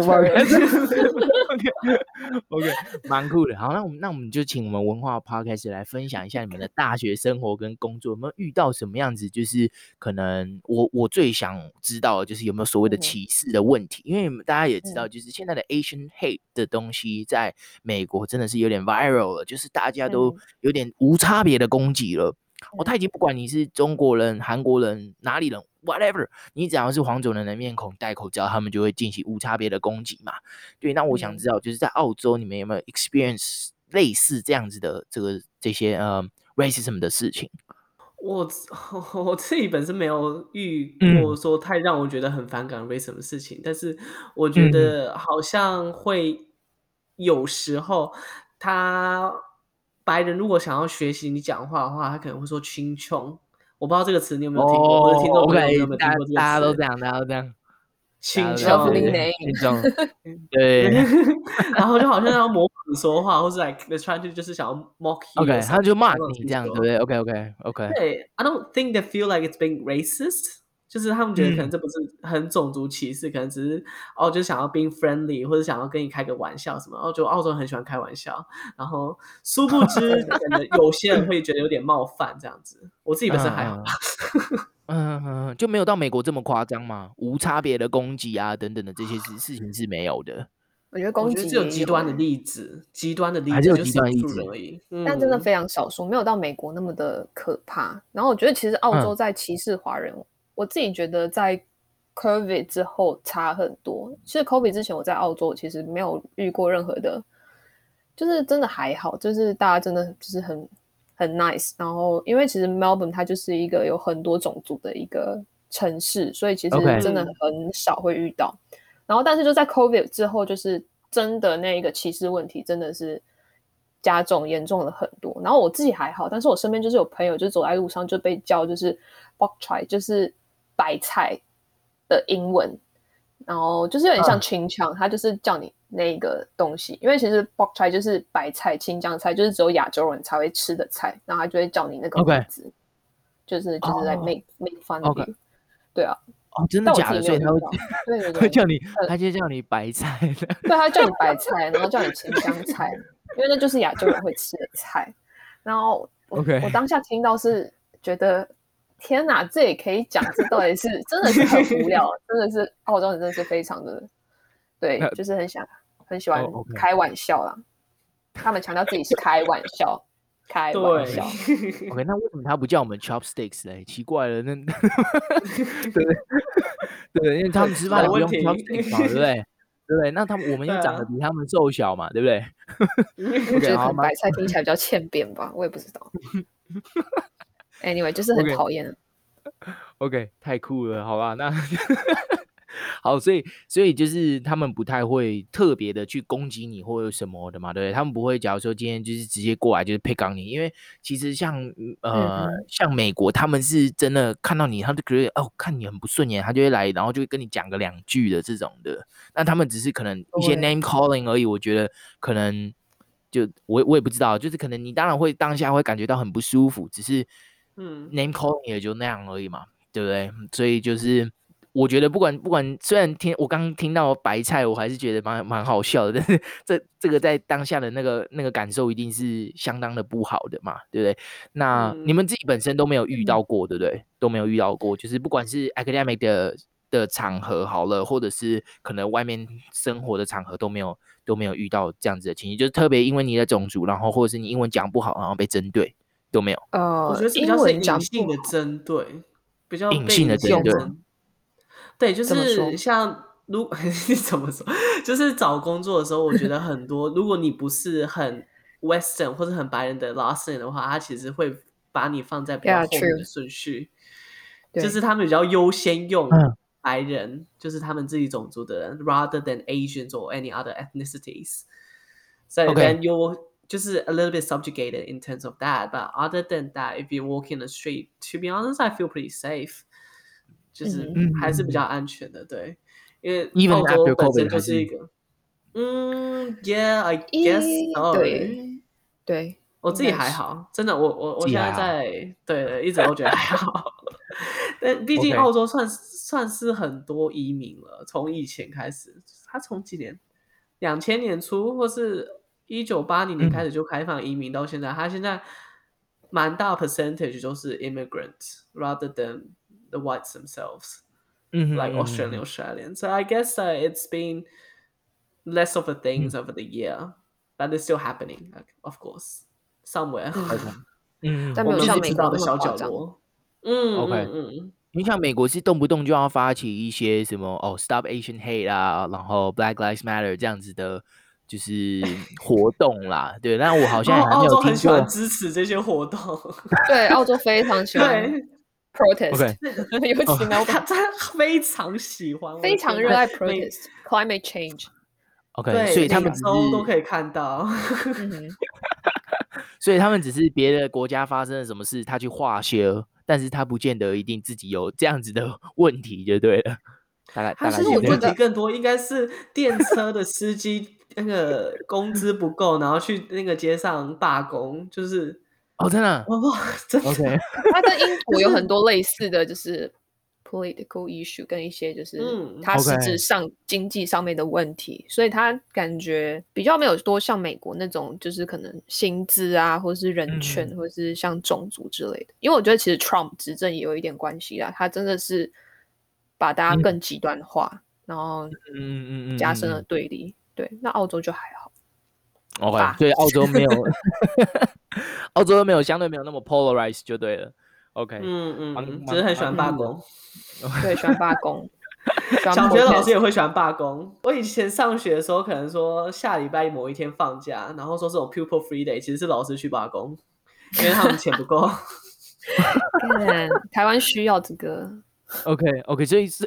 OK，<laughs> 蛮酷的。好，那我们那我们就请我们文化 podcast 来分享一下你们的大学生活跟工作，有没有遇到什么样子？就是可能我我最想知道的就是有没有所谓的歧视的问题，嗯、因为大家也知道，就是现在的 Asian hate 的东西在美国真的是有点 viral 了，就是大家都有点无差别的攻击了。哦，他已经不管你是中国人、韩国人、哪里人，whatever，你只要是黄种人的面孔、戴口罩，他们就会进行无差别的攻击嘛。对，那我想知道，就是在澳洲，你们有没有 experience 类似这样子的这个这些呃 racism 的事情？我 <laughs> 我自己本身没有遇过说太让我觉得很反感 racism 的事情，嗯，但是我觉得好像会有时候他。白人如果想要学习你讲话的话，他可能会说“青穷”。我不知道这个词你有没有听过，或者听众朋友有没有听过这个词？大家都这样，大家都这样。青穷，青穷，对。<laughs> <laughs> 然后就好像要模仿你说话，或是 like they're trying to 就是想要 mock you。OK，他就骂你这样，对不对？OK，OK，OK。对，I don't think they feel like it's being racist。就是他们觉得可能这不是很种族歧视，可能只是哦，就想要 being friendly，或者想要跟你开个玩笑什么。然后就澳洲人很喜欢开玩笑，然后殊不知 <laughs> 可能有些人会觉得有点冒犯这样子。我自己本身还好。嗯 <laughs> 嗯，就没有到美国这么夸张嘛，无差别的攻击啊等等的这些事事情是没有的。我觉得攻击只有极端的例子，极端的例子还是有极端例子而已，但真的非常少数，没有到美国那么的可怕。然后我觉得其实澳洲在歧视华人。嗯我自己觉得在 COVID 之后差很多。其实 COVID 之前我在澳洲，其实没有遇过任何的，就是真的还好，就是大家真的就是很很 nice。然后因为其实 Melbourne 它就是一个有很多种族的一个城市，所以其实真的很少会遇到。Okay. 然后但是就在 COVID 之后，就是真的那一个歧视问题真的是加重严重了很多。然后我自己还好，但是我身边就是有朋友就走在路上就被叫就是 boktry 就是。白菜的英文，然后就是有点像青酱，它就是叫你那个东西，因为其实 bok choy 就是白菜、青江菜，就是只有亚洲人才会吃的菜，然后他就会叫你那个名字，就是就是在 make make fun of you，对啊，哦，真的假的？所以他会 <laughs> 对会叫你，他就叫你白菜，<laughs> 对，他叫你白菜，然后叫你青江菜，因为那就是亚洲人会吃的菜。然后我我当下听到是觉得。天哪，这也可以讲？这到底是真的是很无聊，<laughs> 真的是澳洲人真的是非常的，对，就是很想很喜欢开玩笑啦。他们强调自己是开玩笑，开玩笑。<laughs> OK，那为什么他不叫我们 chopsticks 嘞？奇怪了，那 <laughs> 对对对，因为他们吃饭不用 chopsticks 嘛，对不对？对不对？那他们我们又长得比他们瘦小嘛，对不对？我觉得白菜听起来比较欠扁吧，我也不知道。Anyway，就是很讨厌。Okay. OK，太酷了，好吧？那 <laughs> 好，所以所以就是他们不太会特别的去攻击你或者什么的嘛，对不对？他们不会，假如说今天就是直接过来就是 pick on 你，因为其实像呃、嗯、像美国，他们是真的看到你，他就觉得哦，看你很不顺眼，他就会来，然后就会跟你讲个两句的这种的。那他们只是可能一些 name calling 而已，我觉得可能就我我也不知道，就是可能你当然会当下会感觉到很不舒服，只是。嗯，name calling 也就那样而已嘛，对不对？所以就是我觉得不管不管，虽然听我刚听到白菜，我还是觉得蛮蛮好笑的。但是这这个在当下的那个那个感受一定是相当的不好的嘛，对不对？那你们自己本身都没有遇到过，对不对？都没有遇到过，就是不管是 academic 的的场合好了，或者是可能外面生活的场合都没有都没有遇到这样子的情形，就是特别因为你的种族，然后或者是你英文讲不好，然后被针对。都没有，呃，我觉得是比较是隐性的针对，比较隐性的针对，对，就是像如 <laughs> 你怎么说，就是找工作的时候，我觉得很多，如果你不是很 Western 或者很白人的 last name 的话，他其实会把你放在比较后面的顺序，yeah, 就是他们比较优先用白人，嗯、就是他们自己种族的人，rather than Asians or any other ethnicities，所以 then you 就是 a little bit subjugated in terms of that, but other than that, if you walk in the street, to be honest, I feel pretty safe. 就是还是比较安全的，对，因为澳洲本身就是一个，嗯，Yeah, I guess so. 对，对我自己还好，真的，我我我现在在，对，一直都觉得还好。但毕竟澳洲算算是很多移民了，从以前开始，他从几年，两千年初或是。一九八零年开始就开放移民，到现在，他、嗯、现在蛮大 percentage 都是 immigrants rather than the whites themselves，嗯，like Australian Australian。So I guess it's been less of a things over the year, but it's still happening, of course, somewhere。<laughs> <laughs> 嗯，但没有像美国的小角落。嗯，OK，嗯，你像美国是动不动就要发起一些什么哦，Stop Asian Hate 啊，然后 Black Lives Matter 这样子的。 就是活动啦，对，但我好像还没有听过。澳洲很喜欢支持这些活动，<laughs> 对，澳洲非常喜欢 protest，<laughs> 尤其呢，<laughs> 他他非常喜欢，非常热爱 protest，climate change。OK，所以他们都都可以看到。所以他们只是别的国家发生了什么事，他去化修，但是他不见得一定自己有这样子的问题，就对了。大概，大概其实我觉得更多应该是电车的司机那个工资不够，然后去那个街上罢工，就是哦，真的，哦，<laughs> 真的。<laughs> OK，他跟英国有很多类似的就是。political issue 跟一些就是，它实质上经济上面的问题，嗯 okay. 所以他感觉比较没有多像美国那种，就是可能薪资啊，或是人权，嗯、或是像种族之类的。因为我觉得其实 Trump 执政也有一点关系啦，他真的是把大家更极端化，嗯、然后嗯嗯嗯加深了对立。嗯嗯嗯对，那澳洲就还好。OK，所以澳洲没有，<laughs> 澳洲没有相对没有那么 polarized 就对了。OK，嗯嗯，只是很喜欢罢工。对，喜欢罢工。<laughs> 小学老师也会喜欢罢工。我以前上学的时候，可能说下礼拜某一天放假，然后说这种 pupil free day，其实是老师去罢工，因为他们钱不够。<laughs> 台湾需要这个。OK OK，所以是，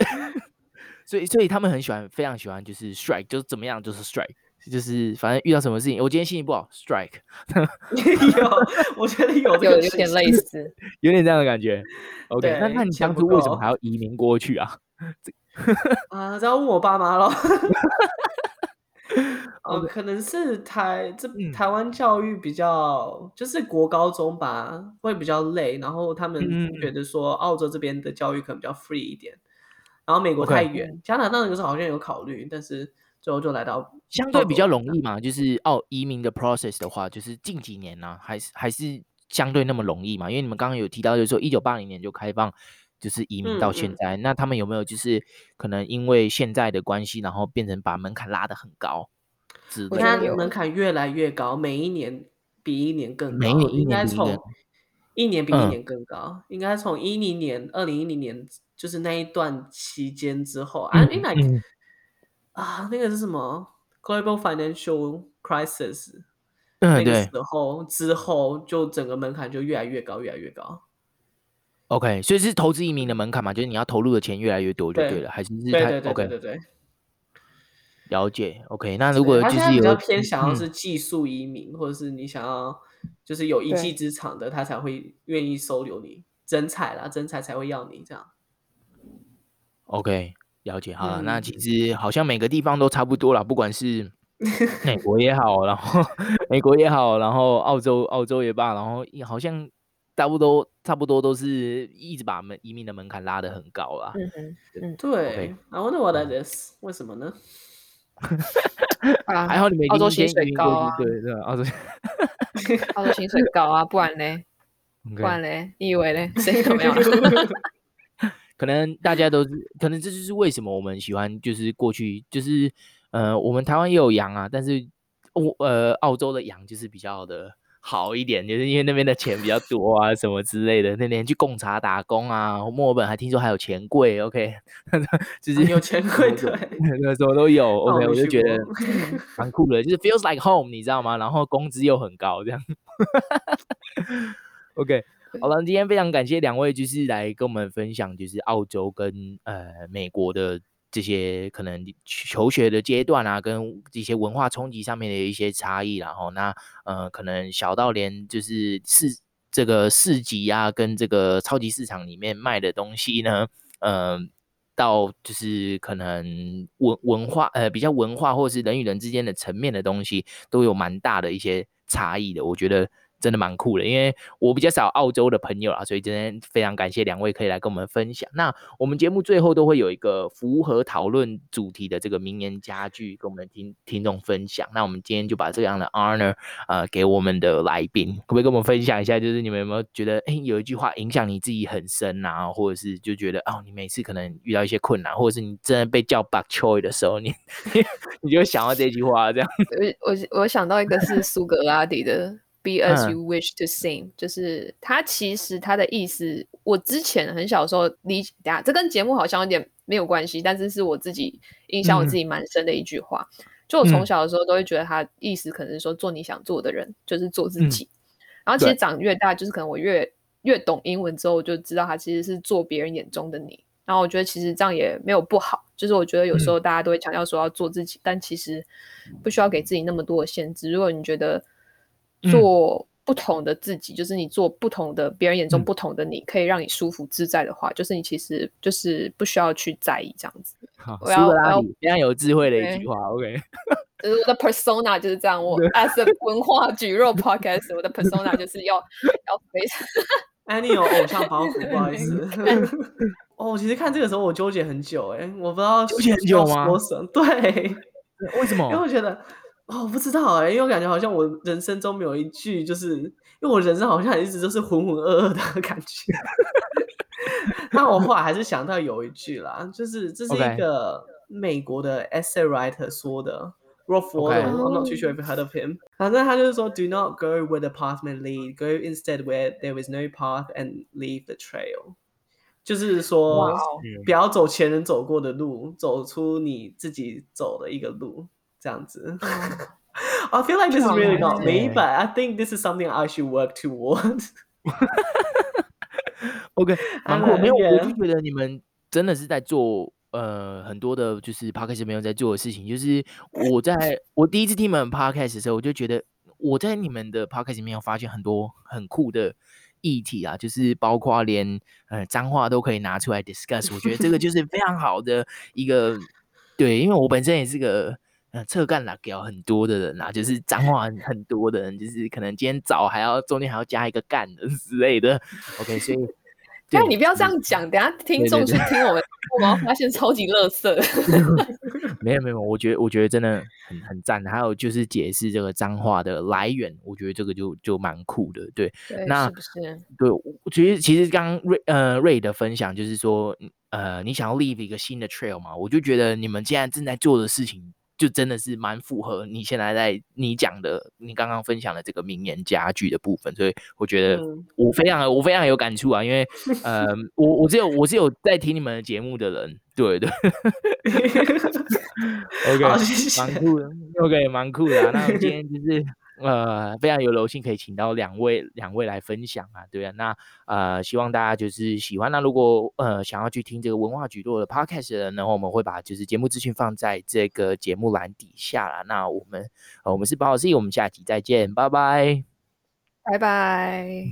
所以所以他们很喜欢，非常喜欢，就是 strike，就是怎么样，就是 strike。就是反正遇到什么事情，我今天心情不好，strike。<laughs> 有，我觉得有，<laughs> 有有点类似，<laughs> 有点这样的感觉。OK，那那你当初为什么还要移民过去啊？啊，这要问我爸妈了。哦，可能是台这台湾教育比较，嗯、就是国高中吧，会比较累，然后他们觉得说澳洲这边的教育可能比较 free 一点，然后美国太远加拿大那个时候好像有考虑，但是。最后就来到相对比较容易嘛，就是澳移民的 process 的话，就是近几年呢、啊，还是还是相对那么容易嘛。因为你们刚刚有提到，就是说一九八零年就开放，就是移民到现在，嗯嗯、那他们有没有就是可能因为现在的关系，然后变成把门槛拉得很高？我看门槛越来越高，每一年比一年更高，每一年应该从一年比一年更高，应该从一零年、二零一零年就是那一段期间之后，啊。啊，那个是什么？Global Financial Crisis，嗯，那个时候之后就整个门槛就越来越高，越来越高。OK，所以是投资移民的门槛嘛？就是你要投入的钱越来越多就对了，对还是是太？对对对，了解。OK，那如果就是有比较偏想要是技术移民，嗯、或者是你想要就是有一技之长的，他才会愿意收留你，真才啦，真才才会要你这样。OK。了解哈，嗯、那其实好像每个地方都差不多啦，不管是 <laughs> 美国也好，然后美国也好，然后澳洲澳洲也罢，然后好像差不多差不多都是一直把门移民的门槛拉得很高啦。嗯嗯，对。I wonder what that is？为什么呢？<laughs> 还好你们澳洲薪水高啊，对对，澳洲澳洲薪水高啊，不然呢？<laughs> 不然呢？你以为呢？谁都没有。可能大家都是，可能这就是为什么我们喜欢，就是过去，就是呃，我们台湾也有羊啊，但是我呃，澳洲的羊就是比较的好一点，就是因为那边的钱比较多啊，什么之类的。那年去贡茶打工啊，墨尔本还听说还有钱柜，OK，<laughs> <laughs> 就是有钱柜，对，<laughs> 什么都有，OK，我就觉得蛮酷的，就是 feels like home，你知道吗？然后工资又很高，这样，OK。好了，今天非常感谢两位，就是来跟我们分享，就是澳洲跟呃美国的这些可能求学的阶段啊，跟这些文化冲击上面的一些差异，然后那呃可能小到连就是市这个市集啊，跟这个超级市场里面卖的东西呢，呃，到就是可能文文化呃比较文化或是人与人之间的层面的东西，都有蛮大的一些差异的，我觉得。真的蛮酷的，因为我比较少澳洲的朋友啊，所以今天非常感谢两位可以来跟我们分享。那我们节目最后都会有一个符合讨论主题的这个名言佳句跟我们听听众分享。那我们今天就把这样的 honor 呃给我们的来宾，可不可以跟我们分享一下？就是你们有没有觉得，哎，有一句话影响你自己很深啊，或者是就觉得哦，你每次可能遇到一些困难，或者是你真的被叫 bok choy 的时候，你 <laughs> 你就想到这句话这样。我我我想到一个是苏格拉底的。Be as you wish to seem，、嗯、就是他其实他的意思，我之前很小的时候理解，这跟节目好像有点没有关系，但是是我自己影响我自己蛮深的一句话。嗯、就我从小的时候都会觉得他意思可能是说做你想做的人，就是做自己。嗯、然后其实长越大，就是可能我越越懂英文之后，我就知道他其实是做别人眼中的你。然后我觉得其实这样也没有不好，就是我觉得有时候大家都会强调说要做自己，嗯、但其实不需要给自己那么多的限制。如果你觉得做不同的自己，就是你做不同的别人眼中不同的你，嗯、可以让你舒服自在的话，就是你其实就是不需要去在意这样子。好，我要我要非常有智慧的一句话。OK，就是我的 persona 就是这样。我 as a 文化蒟蒻 podcast，我的 persona <laughs> 就是要要非常。<laughs> 哎，你有偶像包袱，不好意思。<laughs> 哦，其实看这个时候我纠结很久，哎，我不知道纠结很久吗？对，为什么？因为我觉得。哦，我不知道哎，因为我感觉好像我人生中没有一句，就是因为我人生好像一直都是浑浑噩噩的感觉。那我后来还是想到有一句啦，就是这是一个美国的 essay writer 说的，Ralph Waldo，I'm not too sure if you heard of him。反正他就是说，Do not go where the path may lead, go instead where there is no path and leave the trail。就是说.不要走前人走过的路，走出你自己走的一个路。这样子，<laughs> I feel like this is really not me, but I think this is something I should work towards. <laughs> OK，<laughs> 蛮酷。没有，我就觉得你们真的是在做呃很多的，就是 Podcast 没有在做的事情。就是我在我第一次听你们 Podcast 的时候，我就觉得我在你们的 Podcast 里面有发现很多很酷的议题啊，就是包括连呃脏话都可以拿出来 discuss。我觉得这个就是非常好的一个对，因为我本身也是个。呃，侧干拉屌很多的人啊，就是脏 <laughs> 话很多的人，就是可能今天早还要中间还要加一个干的 <laughs> 之类的。OK，所以，<laughs> 但你不要这样讲，等下听众去听我们，我们发现超级乐色。没有没有，我觉得我觉得真的很很赞。还有就是解释这个脏话的来源，我觉得这个就就蛮酷的。对，对那是不是？对，其实其实刚刚瑞呃瑞的分享就是说，呃，你想要 leave 一个新的 trail 嘛？我就觉得你们现在正在做的事情。就真的是蛮符合你现在在你讲的，你刚刚分享的这个名言佳句的部分，所以我觉得我非常我非常有感触啊，因为 <laughs> 呃，我我只有我是有在听你们的节目的人，对对，<laughs> OK，蛮酷的，OK，蛮酷的啊，那我们今天就是。呃，非常有荣幸可以请到两位两位来分享啊，对啊，那呃，希望大家就是喜欢。那如果呃想要去听这个文化蒟蒻的 podcast 的人，然后我们会把就是节目资讯放在这个节目栏底下啦。那我们呃我们是宝老师，我们下期再见，拜拜，拜拜。